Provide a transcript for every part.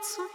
hearts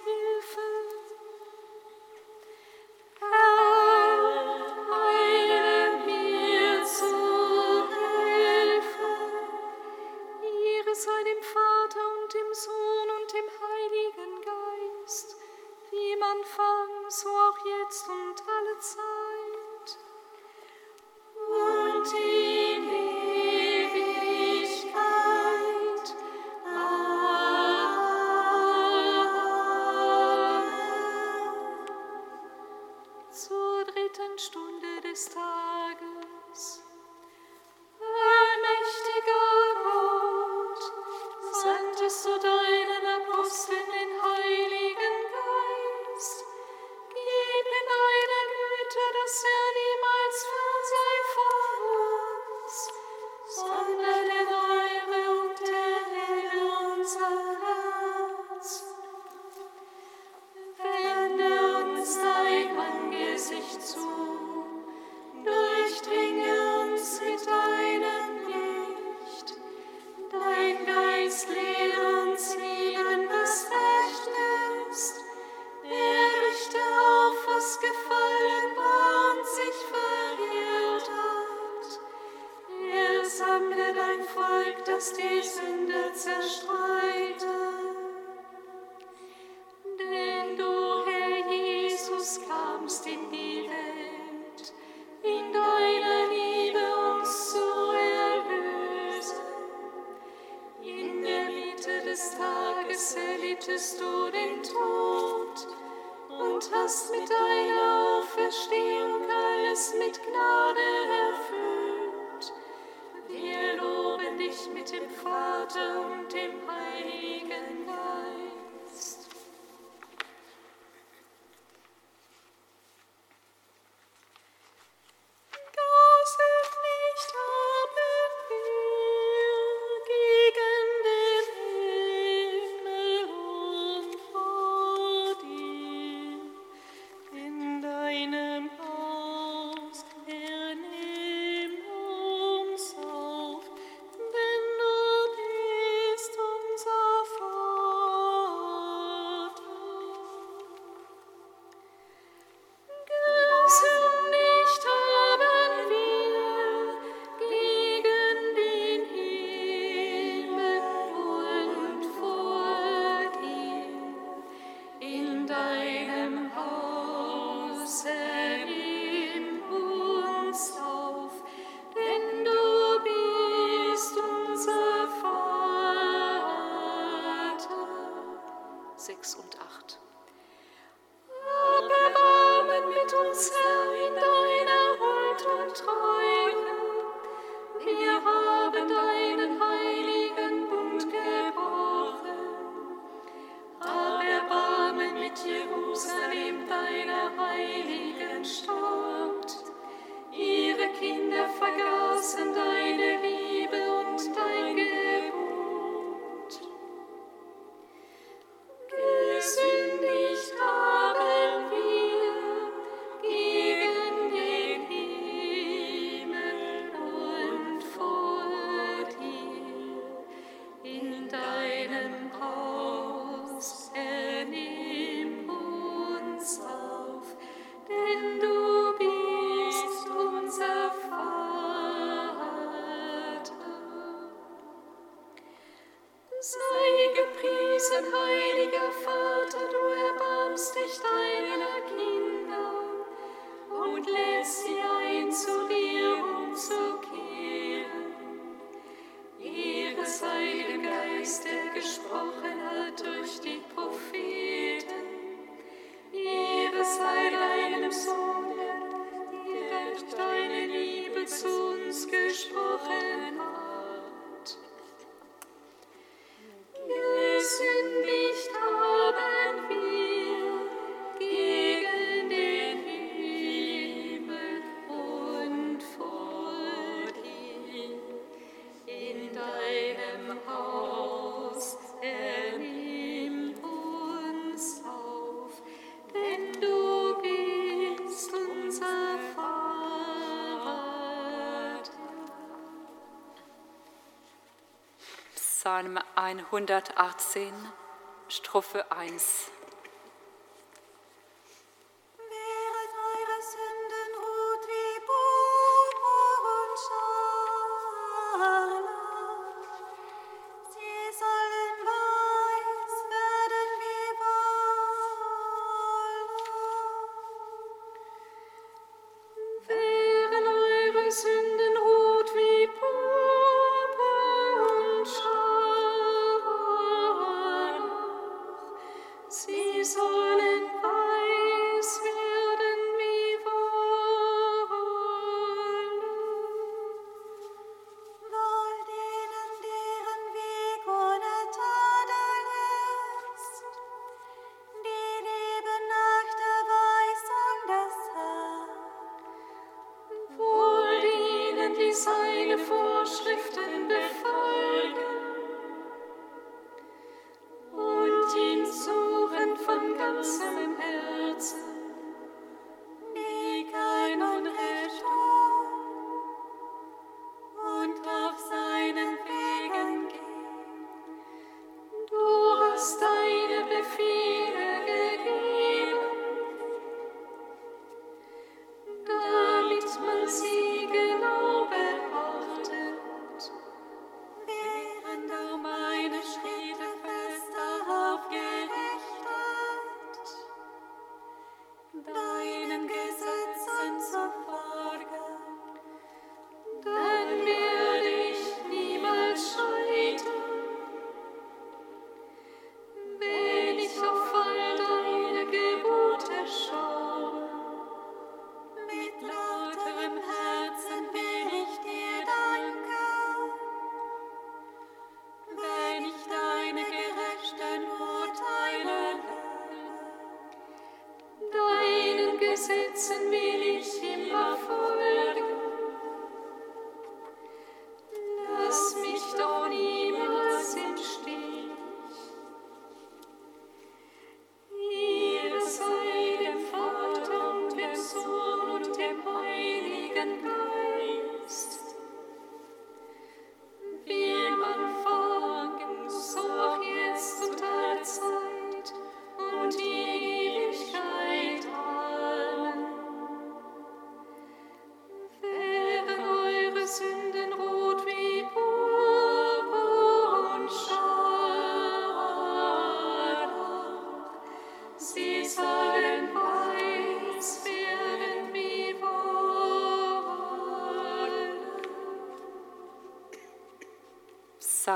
erlittest du den Tod und hast mit deiner Auferstehung alles mit Gnade erfüllt. Wir loben dich mit dem Vater und dem Heiligen Psalm 118, Strophe 1.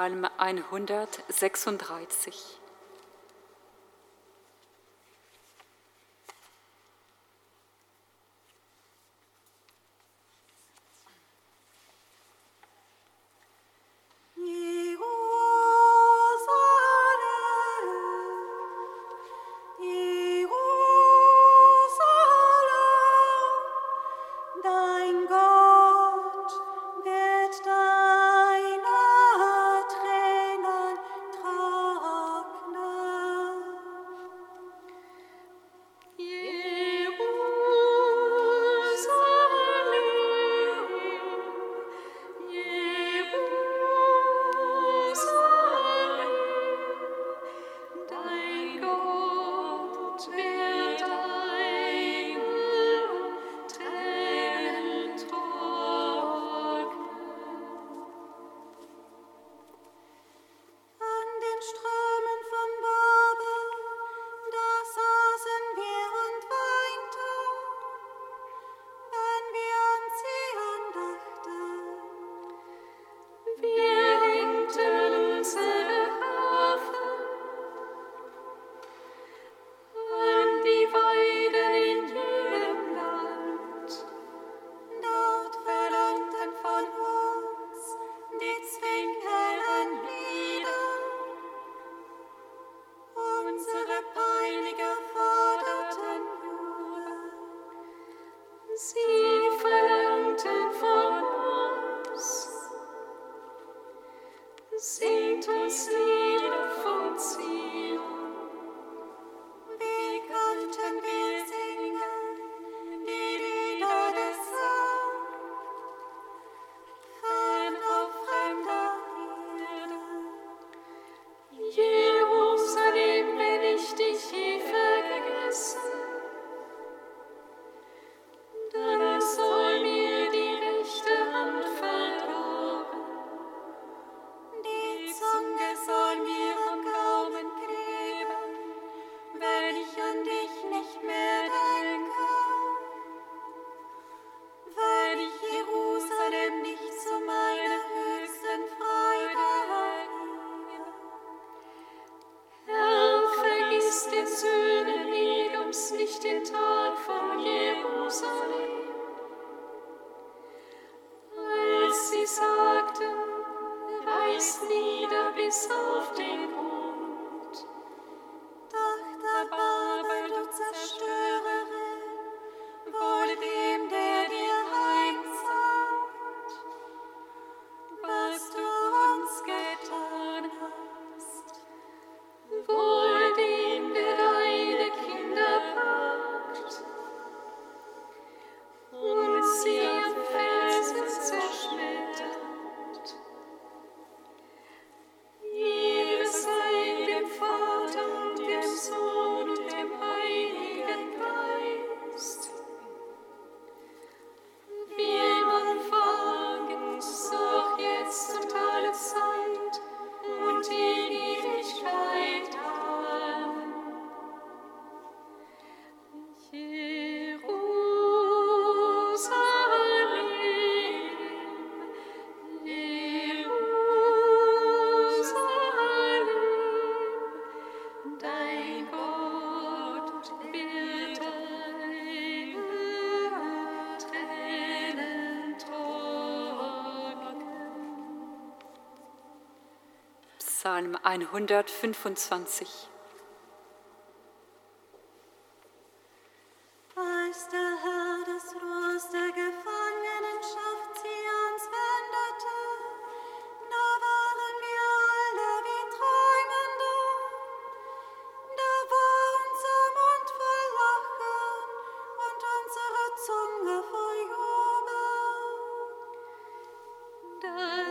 Psalm 136. 125.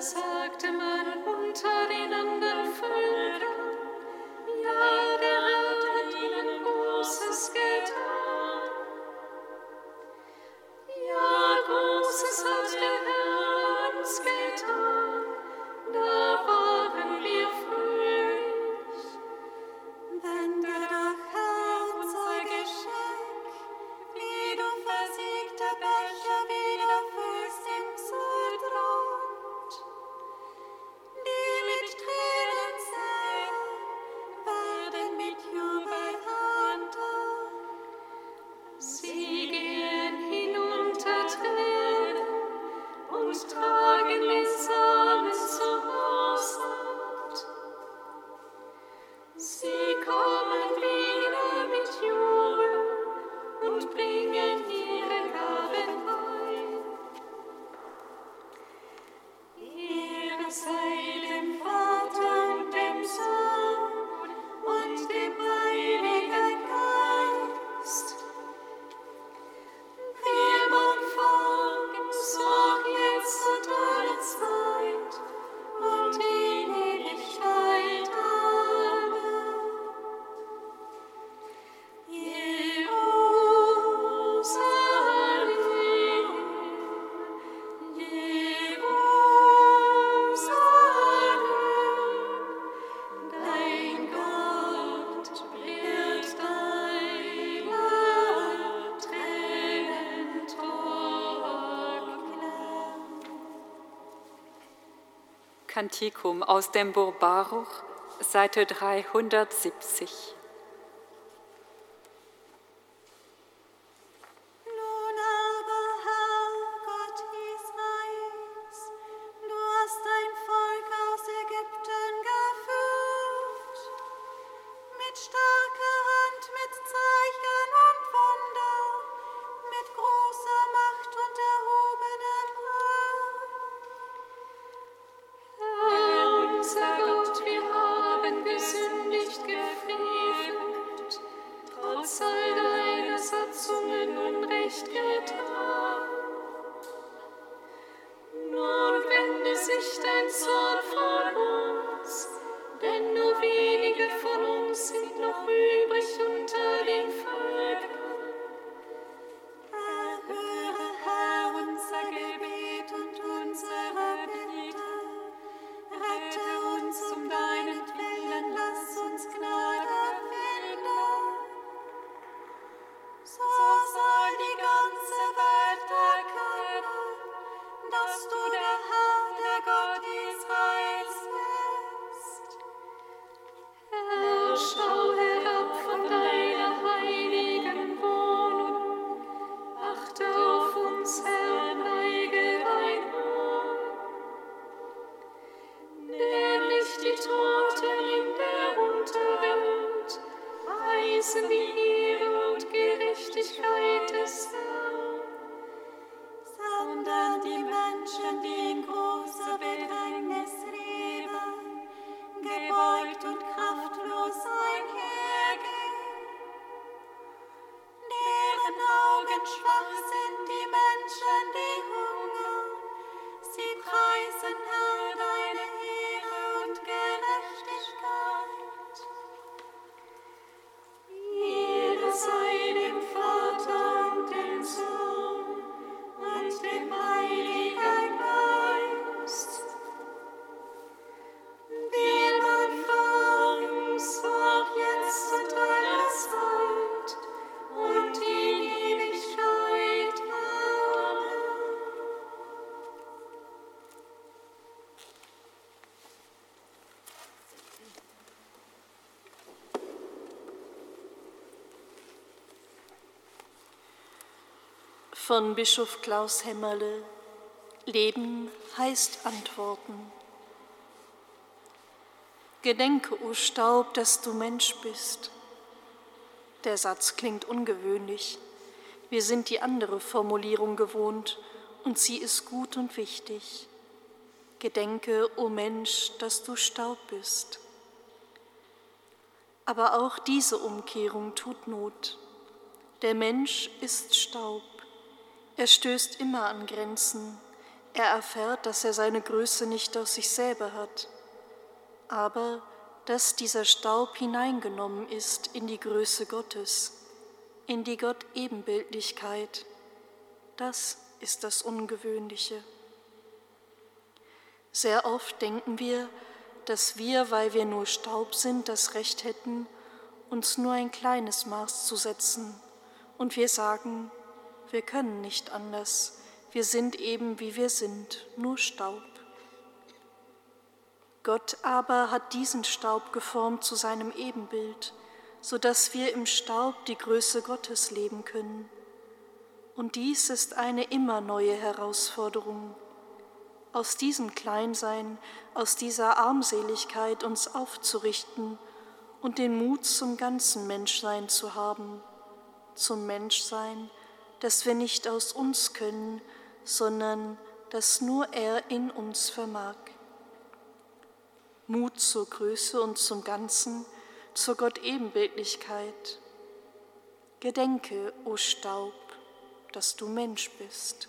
Psalm 125. Kantikum aus dem Buch Baruch, Seite 370. von Bischof Klaus Hämmerle. Leben heißt Antworten. Gedenke, o Staub, dass du Mensch bist. Der Satz klingt ungewöhnlich. Wir sind die andere Formulierung gewohnt und sie ist gut und wichtig. Gedenke, o Mensch, dass du Staub bist. Aber auch diese Umkehrung tut Not. Der Mensch ist Staub. Er stößt immer an Grenzen. Er erfährt, dass er seine Größe nicht aus sich selber hat, aber dass dieser Staub hineingenommen ist in die Größe Gottes, in die Gott-Ebenbildlichkeit. Das ist das Ungewöhnliche. Sehr oft denken wir, dass wir, weil wir nur Staub sind, das Recht hätten, uns nur ein kleines Maß zu setzen. Und wir sagen, wir können nicht anders. Wir sind eben, wie wir sind, nur Staub. Gott aber hat diesen Staub geformt zu seinem Ebenbild, so dass wir im Staub die Größe Gottes leben können. Und dies ist eine immer neue Herausforderung aus diesem Kleinsein, aus dieser Armseligkeit uns aufzurichten und den Mut zum ganzen Menschsein zu haben, zum Menschsein, das wir nicht aus uns können, sondern das nur er in uns vermag. Mut zur Größe und zum Ganzen, zur Gott-Ebenbildlichkeit. Gedenke, o Staub, dass du Mensch bist.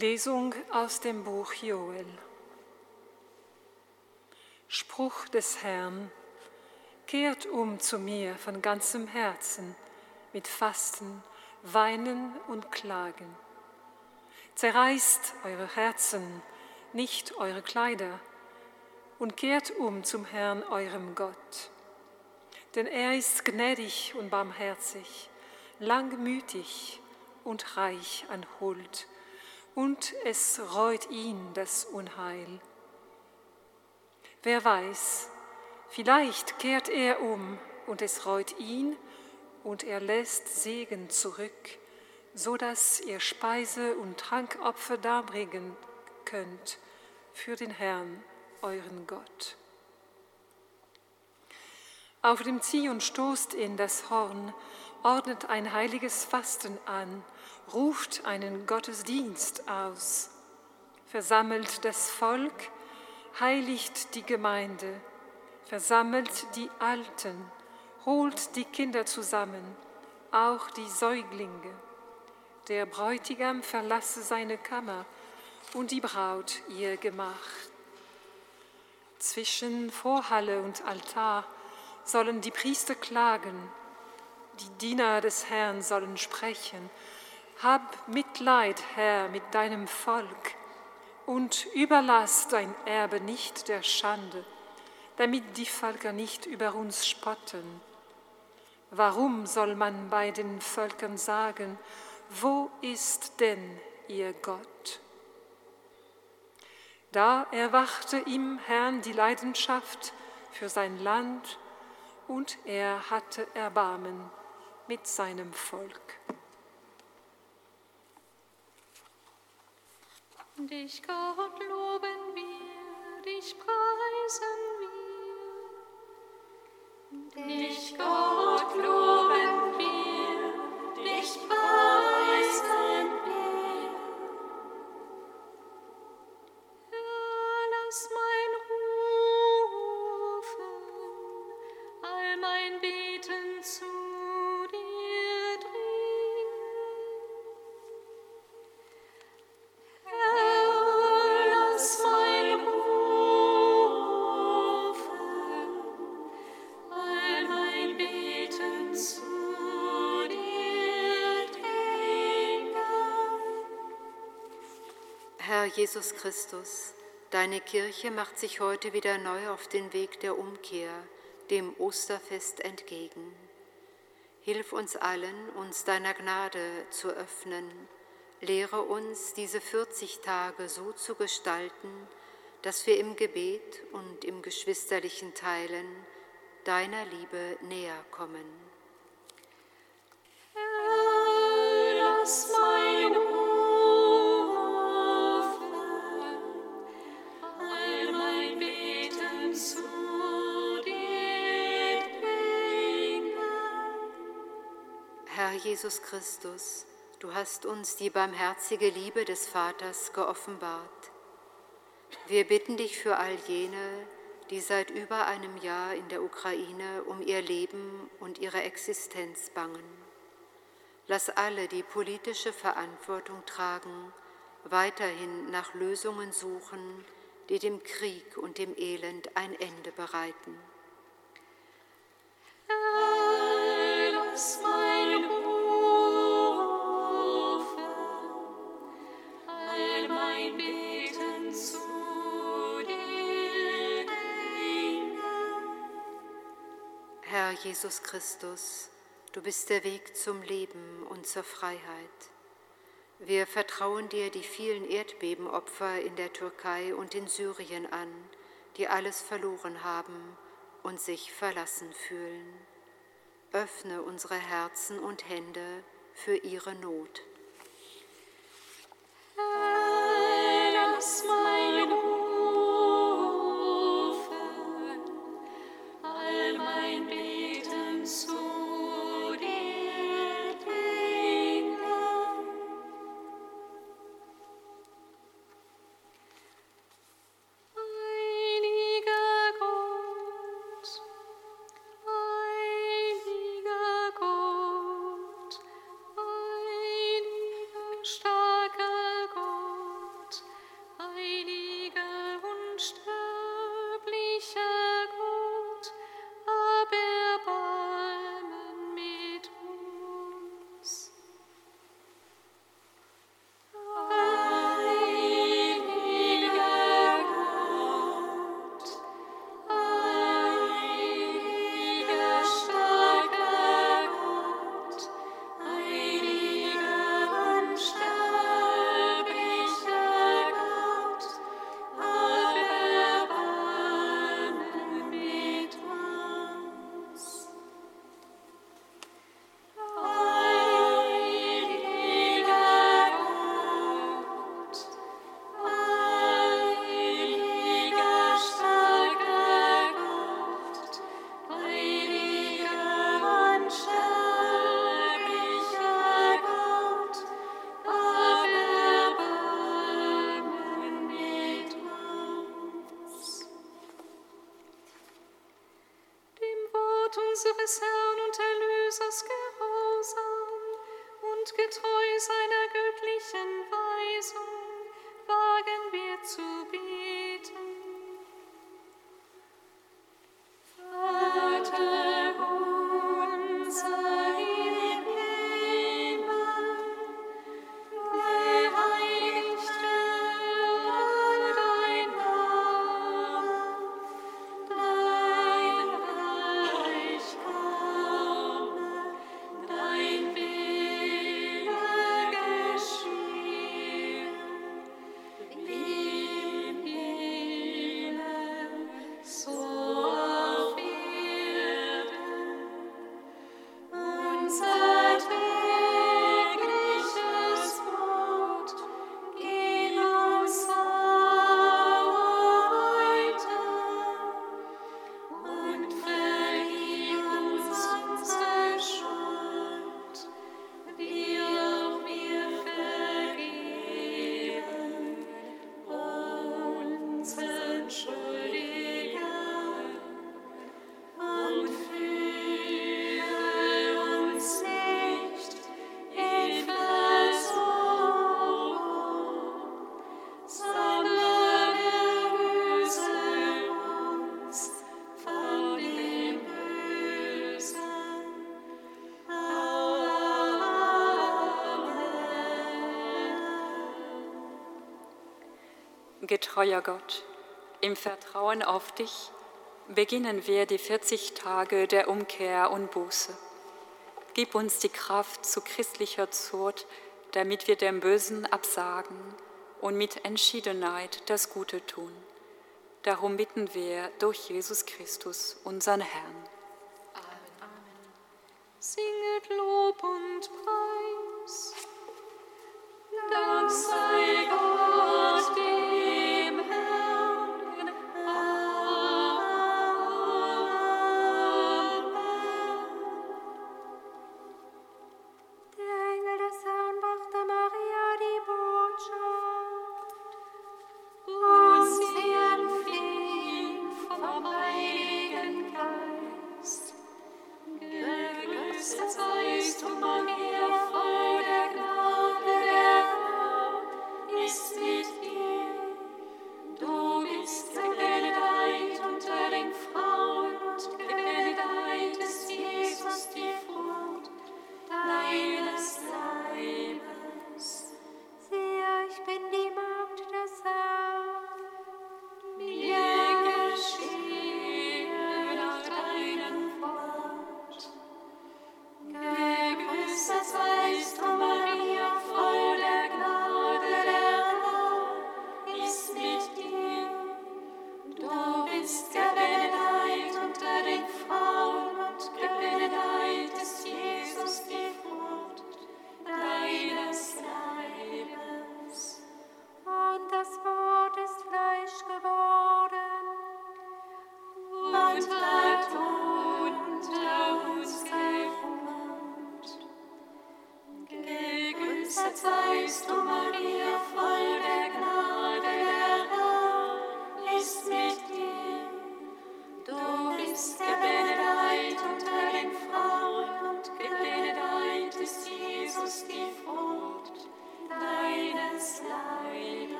Lesung aus dem Buch Joel. Spruch des Herrn, kehrt um zu mir von ganzem Herzen mit Fasten, Weinen und Klagen. Zerreißt eure Herzen, nicht eure Kleider, und kehrt um zum Herrn, eurem Gott. Denn er ist gnädig und barmherzig, langmütig und reich an Huld und es reut ihn das Unheil. Wer weiß, vielleicht kehrt er um und es reut ihn und er lässt Segen zurück, so dass ihr Speise- und Trankopfer darbringen könnt für den Herrn, euren Gott. Auf dem Zion stoßt in das Horn, ordnet ein heiliges Fasten an, ruft einen Gottesdienst aus, versammelt das Volk, heiligt die Gemeinde, versammelt die Alten, holt die Kinder zusammen, auch die Säuglinge. Der Bräutigam verlasse seine Kammer und die Braut ihr Gemach. Zwischen Vorhalle und Altar sollen die Priester klagen, die Diener des Herrn sollen sprechen, Hab Mitleid, Herr, mit deinem Volk und überlass dein Erbe nicht der Schande, damit die Völker nicht über uns spotten. Warum soll man bei den Völkern sagen, wo ist denn ihr Gott? Da erwachte im Herrn die Leidenschaft für sein Land und er hatte Erbarmen mit seinem Volk. Dich, Gott, loben wir, dich preisen wir. Dich, Gott, loben wir, Jesus Christus, deine Kirche macht sich heute wieder neu auf den Weg der Umkehr, dem Osterfest entgegen. Hilf uns allen, uns deiner Gnade zu öffnen. Lehre uns, diese 40 Tage so zu gestalten, dass wir im Gebet und im geschwisterlichen Teilen deiner Liebe näher kommen. Herr, lass mein Jesus Christus, du hast uns die barmherzige Liebe des Vaters geoffenbart. Wir bitten dich für all jene, die seit über einem Jahr in der Ukraine um ihr Leben und ihre Existenz bangen. Lass alle, die politische Verantwortung tragen, weiterhin nach Lösungen suchen, die dem Krieg und dem Elend ein Ende bereiten. Herr, Jesus Christus, du bist der Weg zum Leben und zur Freiheit. Wir vertrauen dir die vielen Erdbebenopfer in der Türkei und in Syrien an, die alles verloren haben und sich verlassen fühlen. Öffne unsere Herzen und Hände für ihre Not. Getreuer Gott, im Vertrauen auf dich beginnen wir die 40 Tage der Umkehr und Buße. Gib uns die Kraft zu christlicher Zucht, damit wir dem Bösen absagen und mit Entschiedenheit das Gute tun. Darum bitten wir durch Jesus Christus, unseren Herrn. Christ.